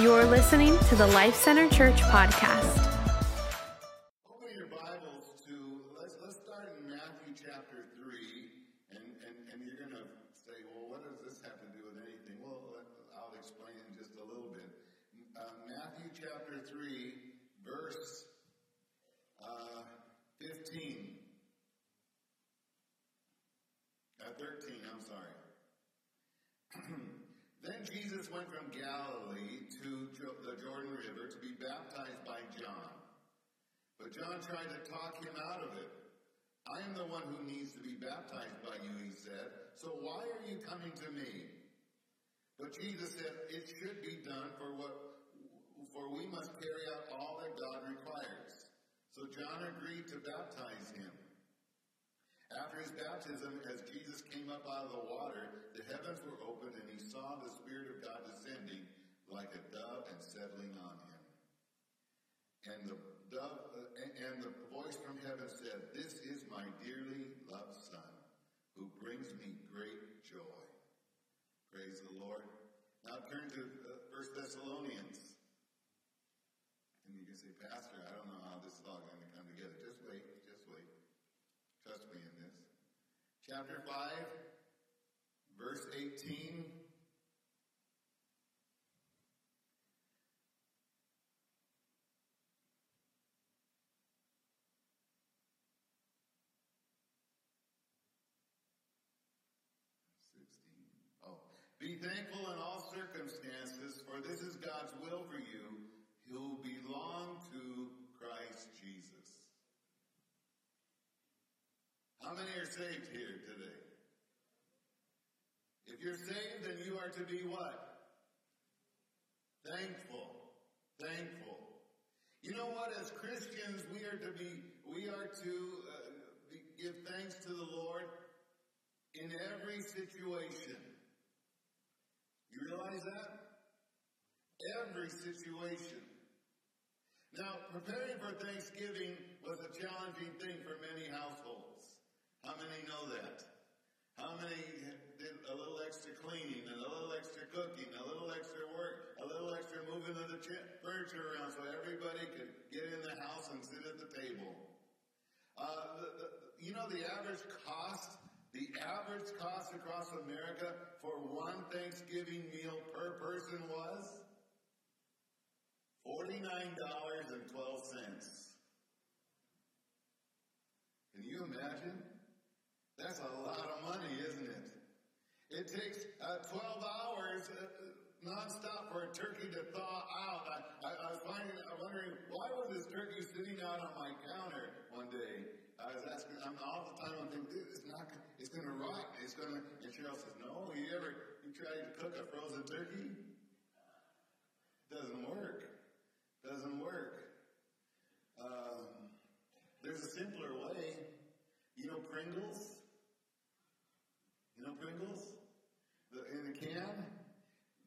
You're listening to the Life Center Church podcast. Open your Bibles to let's let's start in Matthew chapter three, and and, and you're gonna say, well, what does this have to do with anything? Well, let, I'll explain in just a little bit. Uh, Matthew chapter three, verse uh, fifteen. Uh, 13, I'm sorry. then Jesus went from Galilee to Jo- the Jordan River to be baptized by John. But John tried to talk him out of it. I am the one who needs to be baptized by you, he said. So why are you coming to me? But Jesus said, It should be done for what for we must carry out all that God requires. So John agreed to baptize him. After his baptism, as Jesus came up out of the water, the heavens were opened and he saw the Spirit of God descending like a dove and settling on him. And the dove, uh, and- and the voice from heaven said, This is my dearly loved Son, who brings me great joy. Praise the Lord. Now turn to uh, 1 Thessalonians. And you can say, Pastor, I don't know how this is all going to come together. Just wait, just wait. Trust me in this. Chapter 5, verse 18. Oh. Be thankful in all circumstances, for this is God's will for you who belong to Christ Jesus. How many are saved here today? If you're saved, then you are to be what? Thankful. Thankful. You know what? As Christians, we are to be, we are to uh, give thanks to the Lord in every situation. You realize that? Every situation. Now, preparing for Thanksgiving was a challenging thing for many households. How many know that? How many did a little extra cleaning, and a little extra cooking, a little extra work, a little extra moving of the furniture around so everybody could get in the house and sit at the table? Uh, the, the, you know the average cost, the average cost across America for one Thanksgiving meal per person was forty-nine dollars and twelve cents. Can you imagine? That's a lot of money, isn't it? It takes uh, 12 hours uh, nonstop for a turkey to thaw out. I, I, I was finding, I'm wondering, why was this turkey sitting out on my counter one day? I was asking, I'm all the time, I'm thinking, dude, it's not, it's going to rot. It's going to, and Cheryl says, no, you ever, you tried to cook a frozen turkey? It Doesn't work. Doesn't work. Um, there's a simpler way. You know Pringles? You know Pringles? The, in a can?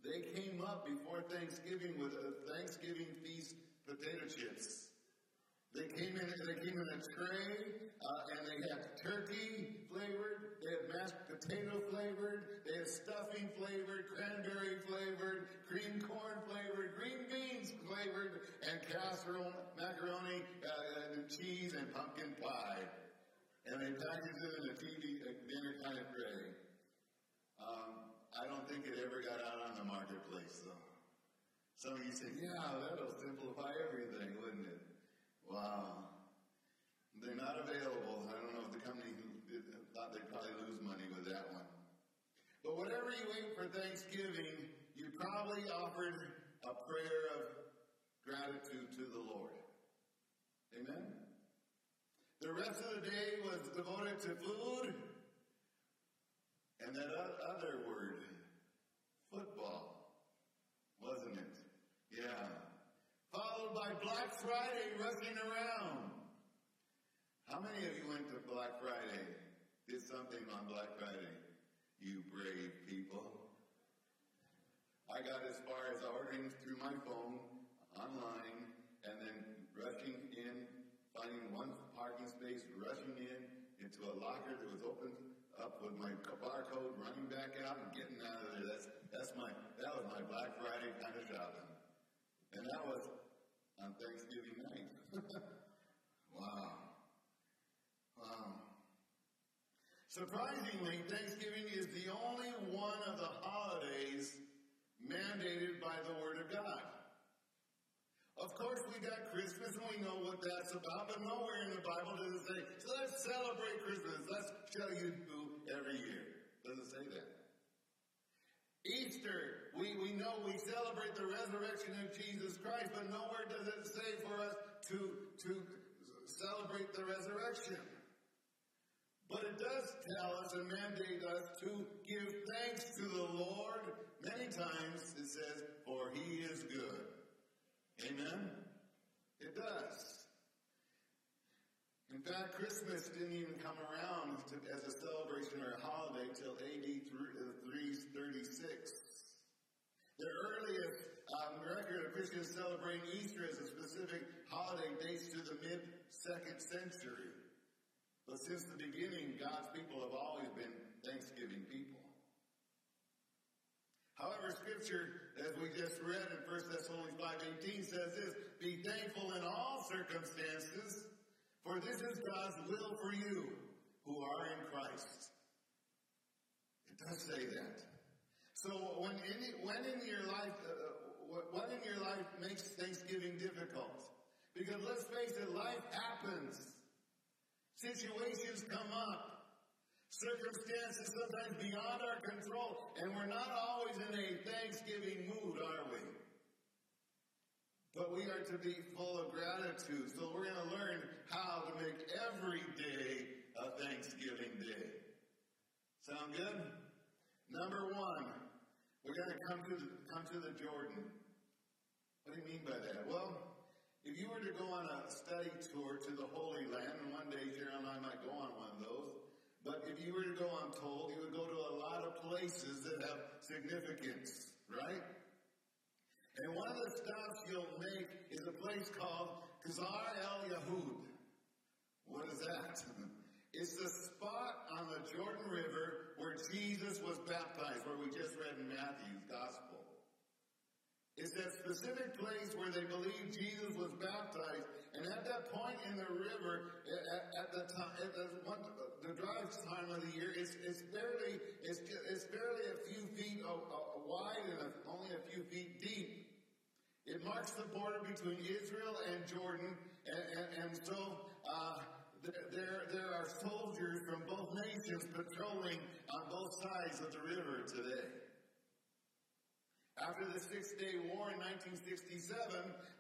They came up before Thanksgiving with a Thanksgiving feast potato chips. They came in. They came in a tray, uh, and they had turkey flavored. They had mashed potato flavored. They had stuffing flavored, cranberry flavored, cream corn flavored, green beans It in a TV a dinner kind of tray. Um, I don't think it ever got out on the marketplace, though. Some of you say, yeah, that'll simplify everything, wouldn't it? Wow. They're not available. I don't know if the company thought they'd probably lose money with that one. But whatever you ate for Thanksgiving, you probably offered a prayer of gratitude to the Lord. Amen? The rest of the day was devoted to food and that other word, football, wasn't it? Yeah. Followed by Black Friday rushing around. How many of you went to Black Friday? Did something on Black Friday? You brave people. I got as far as ordering through my phone, online, and then rushing in, finding one parking space, rushing in into a locker that was opened up with my barcode, running back out and getting out of there. That's that's my that was my Black Friday kind of shopping. And that was on Thanksgiving night. wow. Wow. Surprisingly, Thanksgiving is the only one of the holidays mandated by the Word of God. Of course, we got Christmas and we know what that's about, but nowhere in the Bible does it say, so let's celebrate Christmas. Let's show you do every year. Doesn't say that. Easter, we, we know we celebrate the resurrection of Jesus Christ, but nowhere does it say for us to, to celebrate the resurrection. But it does tell us and mandate us to give thanks to the Lord. Many times it says, for he is good. Amen? It does. In fact, Christmas didn't even come around as a celebration or a holiday till AD 336. The earliest um, record of Christians celebrating Easter as a specific holiday dates to the mid second century. But since the beginning, God's people have always been Thanksgiving people. However, Scripture, as we just read in 1 Thessalonians 5.18, says this, Be thankful in all circumstances, for this is God's will for you who are in Christ. It does say that. So when in, when in your life, uh, what in your life makes Thanksgiving difficult? Because let's face it, life happens. Situations come up circumstances sometimes beyond our control, and we're not always in a Thanksgiving mood, are we? But we are to be full of gratitude. So we're going to learn how to make every day a Thanksgiving day. Sound good? Number one, we're going to come to the, come to the Jordan. What do you mean by that? Well, if you were to go on a study tour to the Holy Land, and one day Cheryl and I might go on one of those, but if you were to go, I'm told, you would go to a lot of places that have significance, right? And one of the stops you'll make is a place called Qasr el Yahud. What is that? It's the spot on the Jordan River where Jesus was baptized, where we just read in Matthew's Gospel. It's that specific place where they believe Jesus was baptized, at that point in the river, at, at the time, at the, one, the dry time of the year is barely barely a few feet uh, uh, wide and only a few feet deep. It marks the border between Israel and Jordan, and, and, and so uh, there there are soldiers from both nations patrolling on both sides of the river today. After the Six Day War in 1967,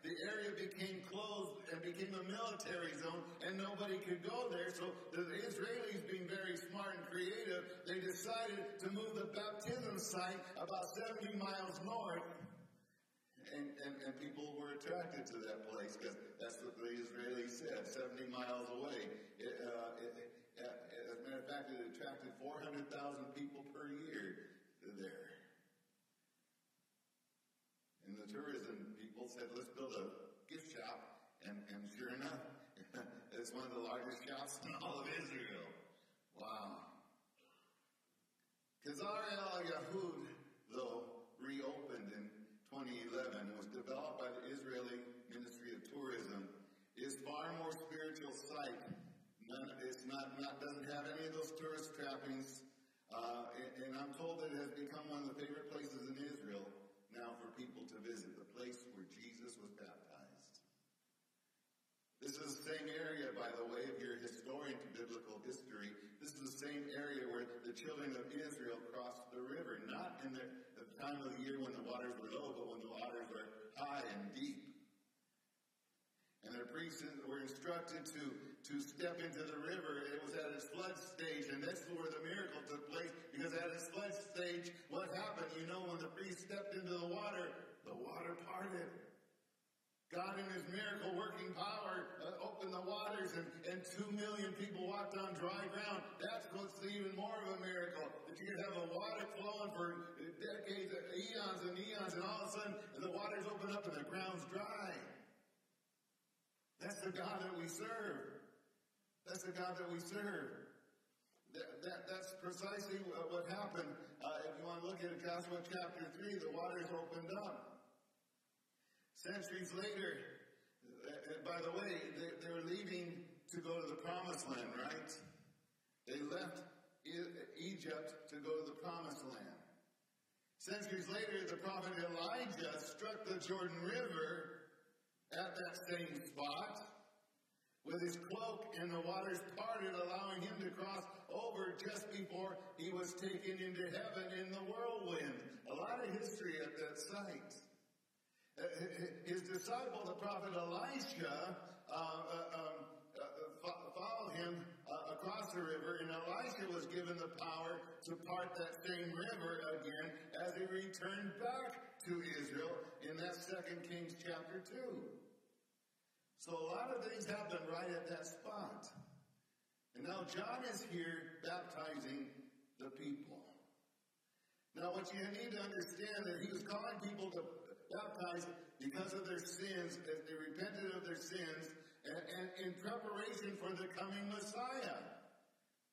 the area became closed and became a military zone, and nobody could go there. So the Israelis, being very smart and creative, they decided to move the baptism site about 70 miles north. And, and, and people were attracted to that place because that's what the Israelis said, 70 miles away. It, uh, it, it, as a matter of fact, it attracted 400,000 people per year there tourism people said, let's build a gift shop. And, and sure enough, it's one of the largest shops in all of Israel. Wow. Qasr el Yahud, though, reopened in 2011 and was developed by the Israeli Ministry of Tourism, is far more spiritual site. None, it's not, not, doesn't have any of those tourist trappings. Uh, and, and I'm told that it has become one of the favorite places in Israel now for people to visit, the place where Jesus was baptized. This is the same area, by the way, if you're a historian to biblical history, this is the same area where the children of Israel crossed the river, not in the, the time of the year when the waters were low, but when the waters were high and deep. And their priests were instructed to to step into the river. It was at its flood stage, and that's where the miracle took place. Because at its flood stage, what happened? You know, when the priest stepped into the water, the God, in His miracle working power, uh, opened the waters, and, and two million people walked on dry ground. That's what's even more of a miracle. That you could have the water flowing for decades, eons and eons, and all of a sudden the waters open up and the ground's dry. That's the God that we serve. That's the God that we serve. That, that, that's precisely what happened. Uh, if you want to look at Joshua chapter 3, the waters opened up. Centuries later, uh, by the way, they're leaving to go to the promised land, right? They left Egypt to go to the promised land. Centuries later, the prophet Elijah struck the Jordan River at that same spot with his cloak, and the waters parted, allowing him to cross over just before he was taken into heaven in the whirlwind. A lot of history at that site. His disciple, the prophet Elisha, uh, uh, um, uh, followed him across the river, and Elisha was given the power to part that same river again as he returned back to Israel in that Second Kings chapter 2. So a lot of things happened right at that spot. And now John is here baptizing the people. Now what you need to understand that he was calling people to baptized because of their sins, as they repented of their sins, and, and in preparation for the coming Messiah.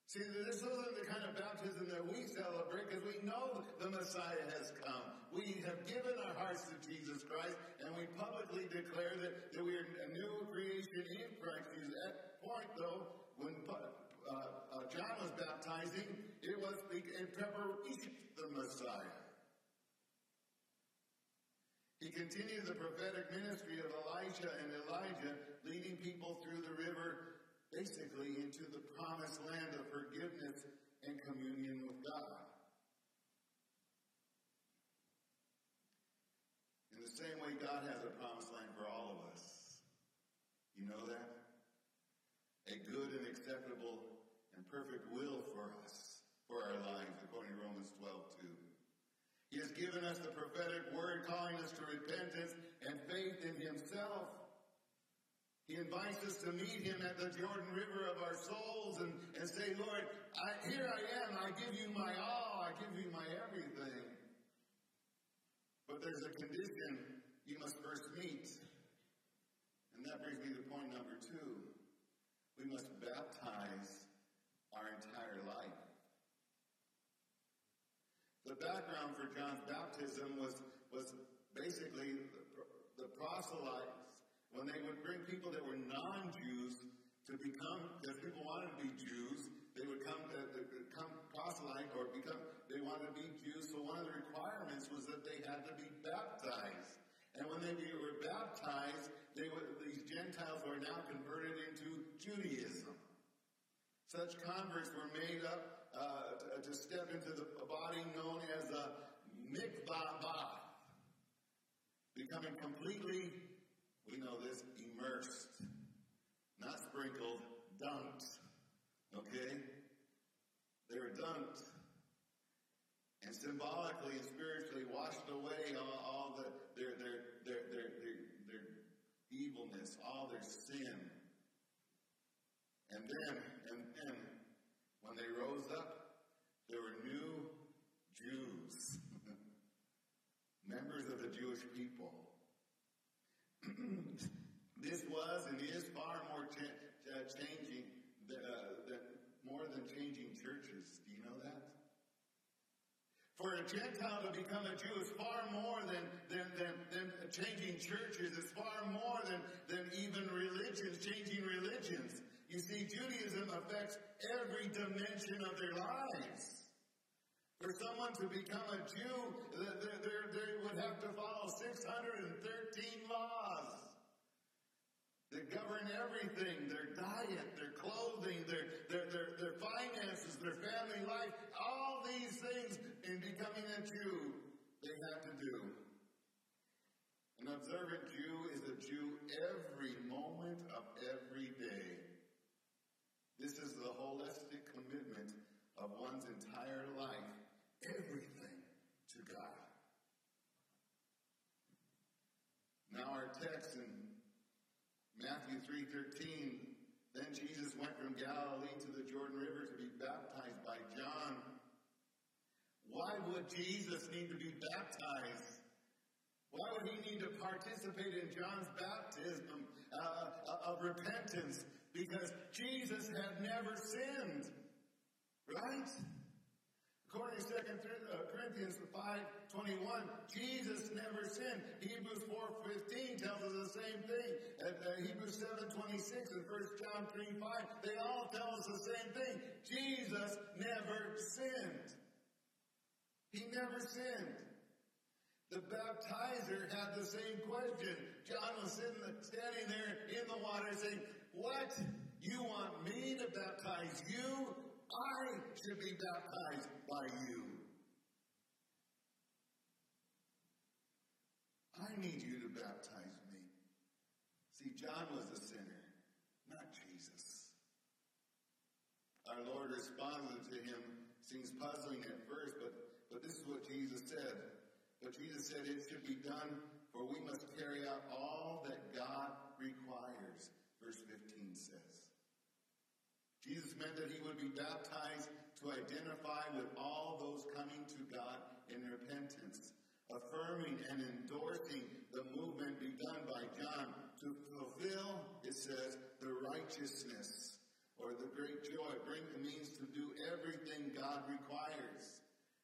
See, this isn't the kind of baptism that we celebrate because we know the Messiah has come. We have given our hearts to Jesus Christ and we publicly declare that, that we are a new creation in Christ. At that point, though, when uh, uh, John was baptizing, it was in preparation for the Messiah. He continued the prophetic ministry of Elisha and Elijah, leading people through the river, basically into the promised land of forgiveness and communion with God. In the same way, God has a promised land for all of us. You know that? A good and acceptable and perfect will for us, for our lives, according to Romans 12 2. He has given us the prophetic word calling us to repentance and faith in Himself. He invites us to meet Him at the Jordan River of our souls and, and say, Lord, I, here I am. I give you my all. I give you my everything. But there's a condition you must first meet. And that brings me to point number two. We must baptize our entire life. The background for John's baptism was, was basically the, the proselytes, when they would bring people that were non Jews to become, because people wanted to be Jews, they would come uh, uh, to, to, to come proselyte or become, they wanted to be Jews. So one of the requirements was that they had to be baptized. And when they were baptized, they were, these Gentiles were now converted into Judaism. Such converts were made up uh, to step into the body known as a mikvah bath, becoming completely, we know this, immersed, not sprinkled, dunked. Okay? They were dunked and symbolically and spiritually washed away all, all the, their, their, their, their, their, their evilness, all their sin. And then, when they rose up, there were new Jews, members of the Jewish people. this was and is far more cha- uh, changing, uh, than, more than changing churches. Do you know that? For a Gentile to become a Jew is far more than, than, than, than changing churches. It's far more than, than even religions, changing religions. You see, Judaism affects every dimension of their lives. For someone to become a Jew, they would have to follow 613 laws that govern everything their diet, their clothing, their, their, their, their finances, their family life, all these things in becoming a Jew, they have to do. An observant Jew is a Jew every moment of every day. This is the holistic commitment of one's entire life, everything to God. Now our text in Matthew 3:13, then Jesus went from Galilee to the Jordan River to be baptized. Why would Jesus need to be baptized? Why would he need to participate in John's baptism uh, of repentance? because Jesus had never sinned. Right? According to 2 uh, Corinthians 5, 21, Jesus never sinned. Hebrews 4, 15 tells us the same thing. And uh, Hebrews 7, 26 and 1 John 3, 5, they all tell us the same thing. Jesus never sinned. He never sinned. The baptizer had the same question. John was standing there in the water saying, What? You want me to baptize you? I should be baptized by you. I need you to baptize me. See, John was a sinner, not Jesus. Our Lord responded to him. Seems puzzling at first, but, but this is what Jesus said. But Jesus said it should be done, for we must carry out all that God requires. Verse 15 says. Jesus meant that he would be baptized to identify with all those coming to God in repentance, affirming and endorsing the movement begun by John to fulfill, it says, the righteousness or the great joy. Bring the means to do everything God requires.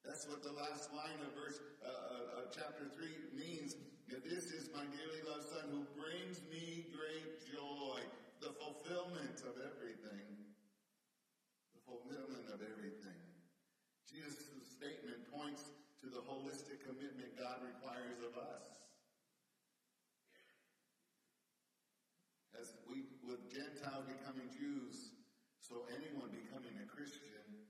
That's what the last line of verse uh, uh, uh chapter three means. This is my dearly loved Son who brings me great joy, the fulfillment of everything the fulfillment of everything. Jesus' statement points to the holistic commitment God requires of us. As we, with Gentiles becoming Jews, so anyone becoming a Christian,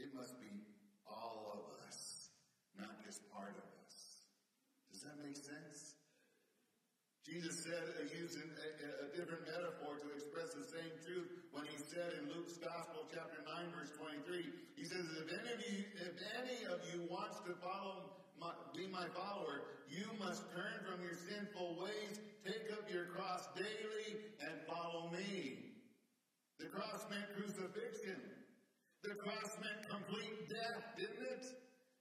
it must be all of us, not just part of us. Does that make sense? Jesus said, uh, using a, a, different metaphor to express the same truth when he said in Luke's Gospel, chapter 9, verse 23, he says, if any of you, if any of you wants to follow my, be my follower, you must turn from your sinful ways, take up your cross daily, and follow me. The cross meant crucifixion. The cross meant complete death, didn't it?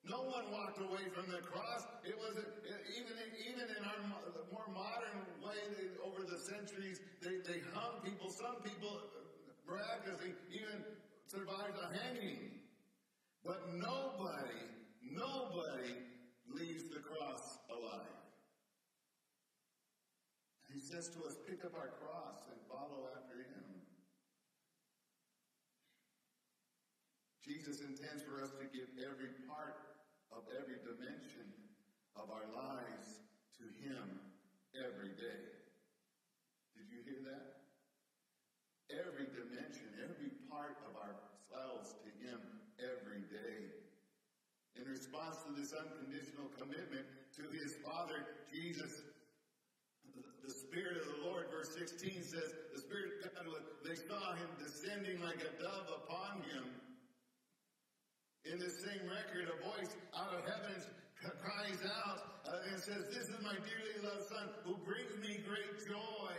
No one walked away from the cross. It was even even in our more modern way over the centuries. They, they hung people. Some people miraculously even survived a hanging, but nobody, nobody leaves the cross alive. He says to us, pick up our cross and follow after him. Jesus intends for us to give every part of every dimension of our lives to Him every day. Did you hear that? Every dimension, every part of ourselves to Him every day. In response to this unconditional commitment to His Father, Jesus the Spirit of the Lord, verse 16 says, the Spirit of God, they saw him descending like a dove upon him. In this same record, a voice out of heaven cries out uh, and says, This is my dearly loved Son who brings me great joy.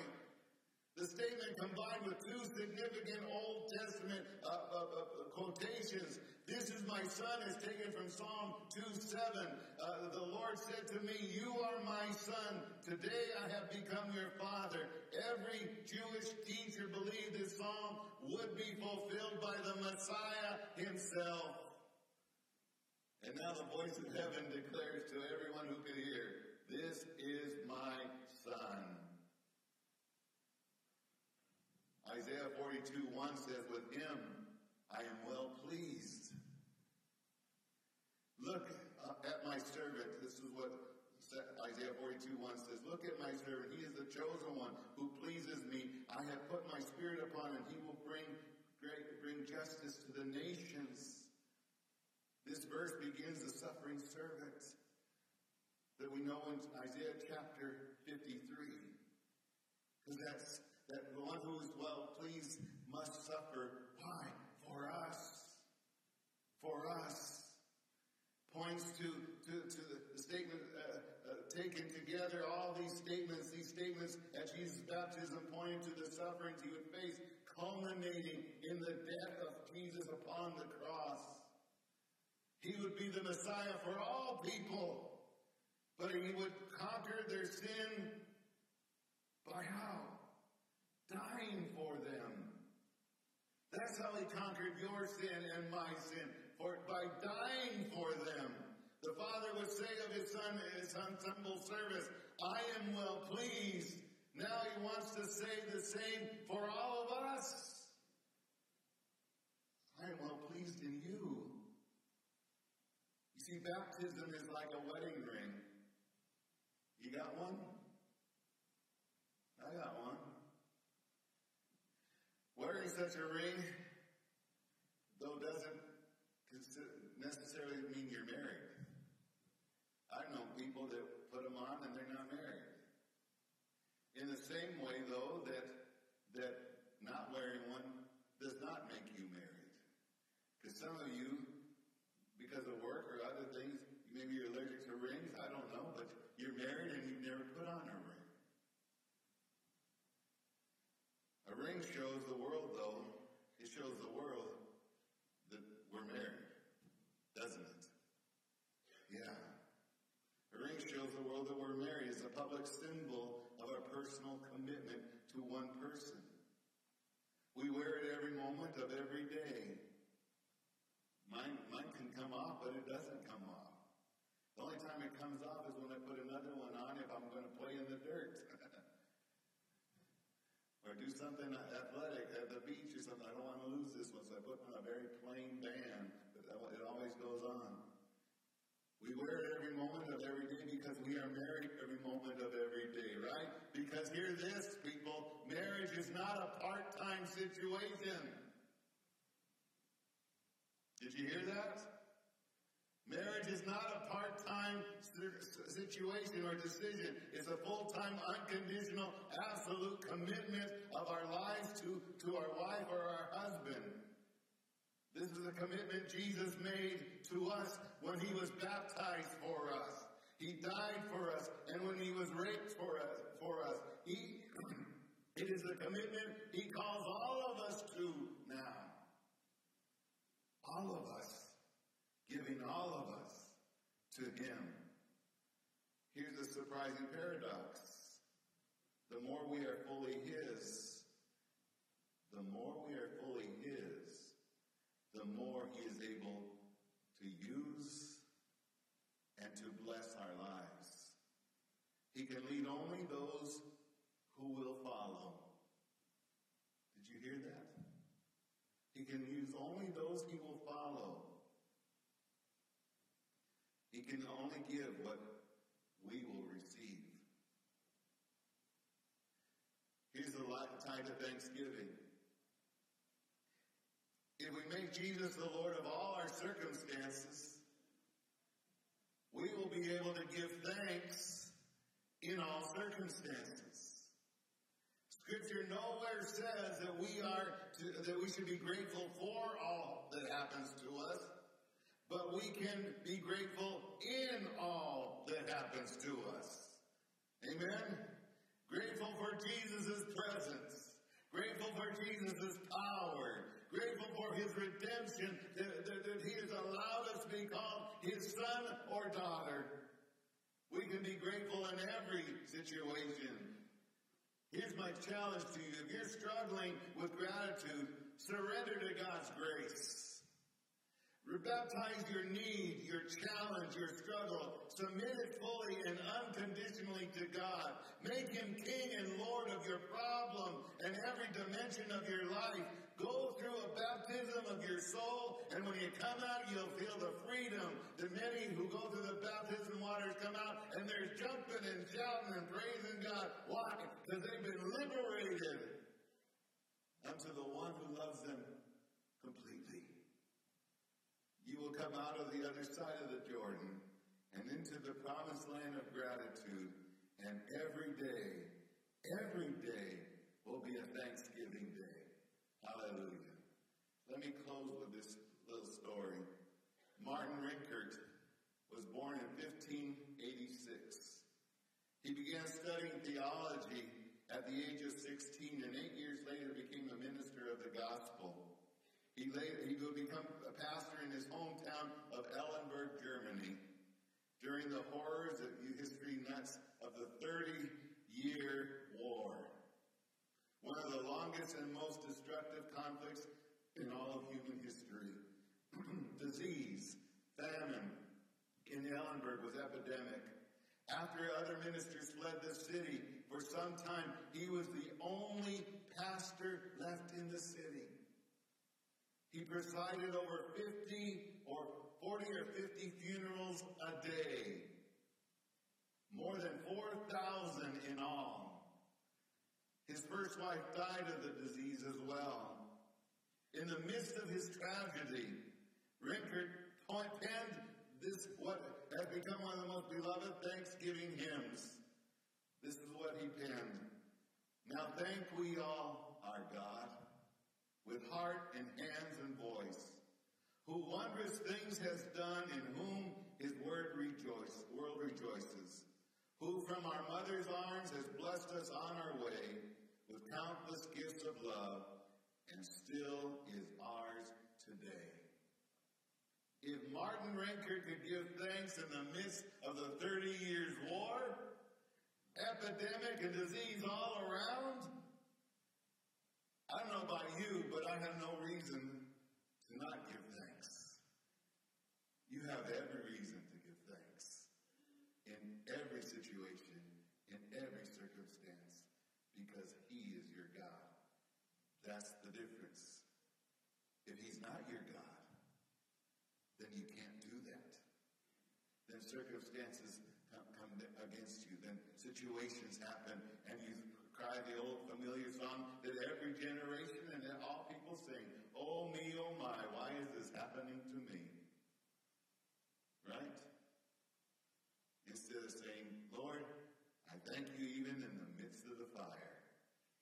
The statement combined with two significant Old Testament uh, uh, uh quotations. This is my son is taken from Psalm 2 7. Uh, the Lord said to me, You are my son. Today I have become your father. Every Jewish teacher believed this psalm would be fulfilled by the Messiah himself. And now the voice of heaven declares to everyone who can hear, This is my son. Isaiah 42 1 says, With him I am well pleased. Look uh, at my servant. This is what Isaiah 42 1 says, Look at my servant. He is the chosen one who pleases me. I have put my spirit upon him. He will bring great, bring justice to the nations. This verse begins the suffering servant that we know in Isaiah chapter 53. Because that's that the one who is well pleased must suffer. Why? For us. For us. Points to, to, to the statement taken together, all these statements, these statements at Jesus' baptism pointing to the sufferings he would face, culminating in the death of Jesus upon the cross. He would be the Messiah for all people. But he would conquer their sin by how? Dying for them. That's how he conquered your sin and my sin for by dying for them. The Father would say of his Son in his humble service, I am well pleased. Now he wants to say the same for all of us. I am well pleased in you. You see, baptism is like a wedding ring. You got one? I got one. Wearing such a ring, though doesn't necessarily mean you're married. I know people that put them on and they're not married. In the same way, though, that that not wearing one does not make you married. Because some of you, because of work or other things, maybe you're allergic to rings. I don't know, but you're married and you've never put on a ring. A ring shows the world, though. It shows the world that we're married, doesn't it? Yeah. A ring shows the world that we're married. It's a public symbol our personal commitment to one person. We wear it every moment of every day. Mine, mine can come off, but it doesn't come off. The only time it comes off is when I put another one on if I'm going to play in the dirt. or do something athletic at the beach or something. I don't want to lose this one, so I put on a very plain band, but it always goes on. We wear it every moment of every day because we are married every moment of every day, right? Because hear this, people, marriage is not a part-time situation. Did you hear that? Marriage is not a part-time situation or decision. It's a full-time, unconditional, absolute commitment of our lives to, to our wife or our husband. This is a commitment Jesus made to us when he was baptized for us. He died for us, and when he was raped for us, for us, he it is a commitment he calls all of us to now. All of us, giving all of us to Him. Here's a surprising paradox. The more we are fully His, the more we are fully His, the more He is able to use and to bless our lives. He can lead only those who will follow. Did you hear that? He can use only those he will follow. He can only give what we will receive. Here's the tie to Thanksgiving. Make Jesus the Lord of all our circumstances, we will be able to give thanks in all circumstances. Scripture nowhere says that we are to, that we should be grateful for all that happens to us, but we can be grateful in all that happens to us. Amen. Grateful for Jesus' presence. Grateful for Jesus' power. Grateful for his redemption that, that, that he has allowed us to be called his son or daughter. We can be grateful in every situation. Here's my challenge to you. If you're struggling with gratitude, surrender to God's grace. Rebaptize your need, your challenge, your struggle. Submit it fully and unconditionally to God. Make Him King and Lord of your problem and every dimension of your life. Go through a baptism of your soul, and when you come out, you'll feel the freedom that many who go through the baptism waters come out, and they're jumping and shouting and praising God. Why? Because they've been liberated unto the one who loves them completely. You will come out of the other side of the Jordan and into the promised land of gratitude, and every day, every day will be a Thanksgiving day. Hallelujah. Let me close with this little story. Martin Rinkart was born in 1586. He began studying theology at the age of 16 and eight years later became a minister of the gospel. He, later, he would become a pastor in his hometown of Eilenburg, Germany during the horrors of history nuts of the 30 year war one of the longest and most destructive conflicts in all of human history. Disease, famine in Eilenburg was epidemic. After other ministers fled the city, for some time he was the only pastor left in the city. He presided over 50 or 40 or 50 funerals a day. More than 4,000 in all. His first wife died of the disease as well. In the midst of his tragedy, Rinkart penned this, what has become one of the most beloved Thanksgiving hymns. This is what he penned. Now thank we all our God with heart and hands and voice, who wondrous things has done in whom his word rejoice, world rejoices, who from our mother's arms has blessed us on our way with countless gifts of love and still is ours today. If Martin Rinkart could give thanks in the midst of the 30 years war, epidemic and disease all around, I don't know about you, but I have no reason to not give thanks. You have every reason to give thanks in every situation, in every circumstance, because He is your God. That's the difference. If He's not your God, then you can't do that. Then circumstances come, come against you. Then situations happen, and you cry the old familiar song that every generation and all people sing, Oh me, oh my, why is this happening to me? Right? Instead of saying, Lord, I thank you even in the midst of the fire,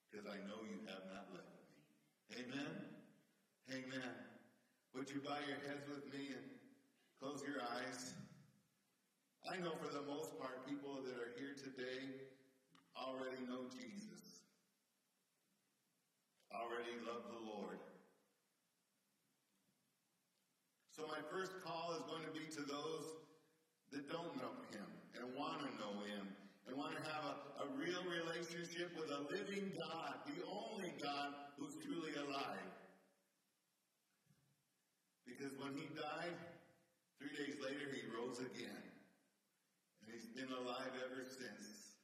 because I know you have not left me. Amen? Amen. Would you bow your heads with me and close your eyes? I know for the most part, people that are here today already know Jesus, already love the Lord. So my first call is going to be to those that don't know Him and want to know Him and want to have a, a real relationship with a living God, the only God who's truly alive. Because when He died, three days later He rose again. He's been alive ever since.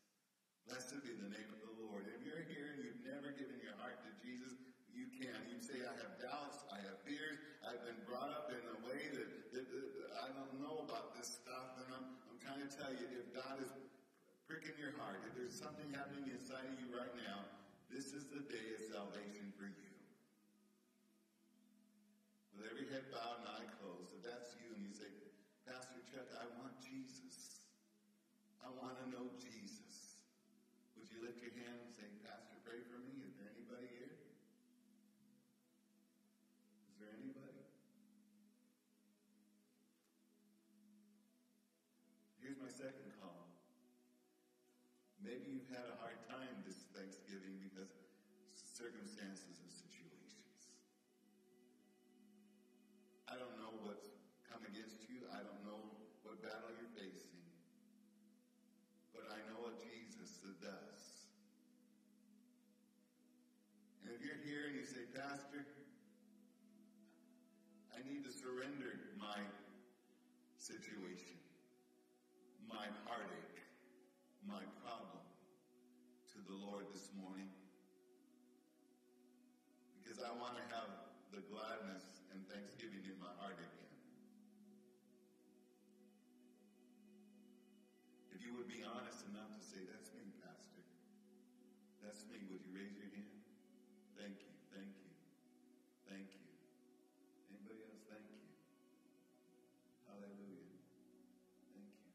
Blessed be the name of the Lord. If you're here and you've never given your heart to Jesus, you can. You say, I have doubts, I have fears, I've been brought up in a way that, that, that, that I don't know about this stuff, and I'm, I'm trying to tell you, if God is pricking your heart, if there's something happening inside of you right now, this is the day of salvation for you. With every head bowed and eye closed, if that's you and you say, Pastor Chuck, I want Jesus. I want to know Jesus. To say, That's me, Pastor. That's me. Would you raise your hand? Thank you. Thank you. Thank you. Anybody else? Thank you. Hallelujah. Thank you.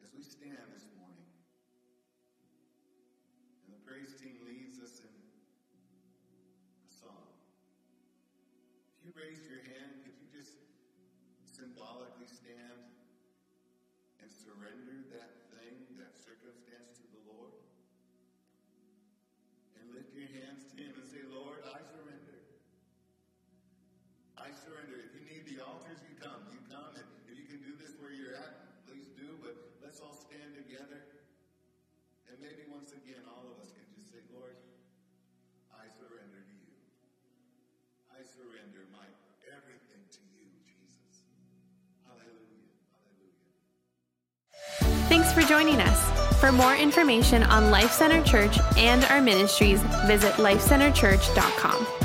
As we stand surrender that thing, that circumstance to the Lord? And lift your hands to Him and say, Lord, I surrender. I surrender. If you need the altars, Thanks for joining us. For more information on Life Center Church and our ministries, visit lifecenterchurch.com.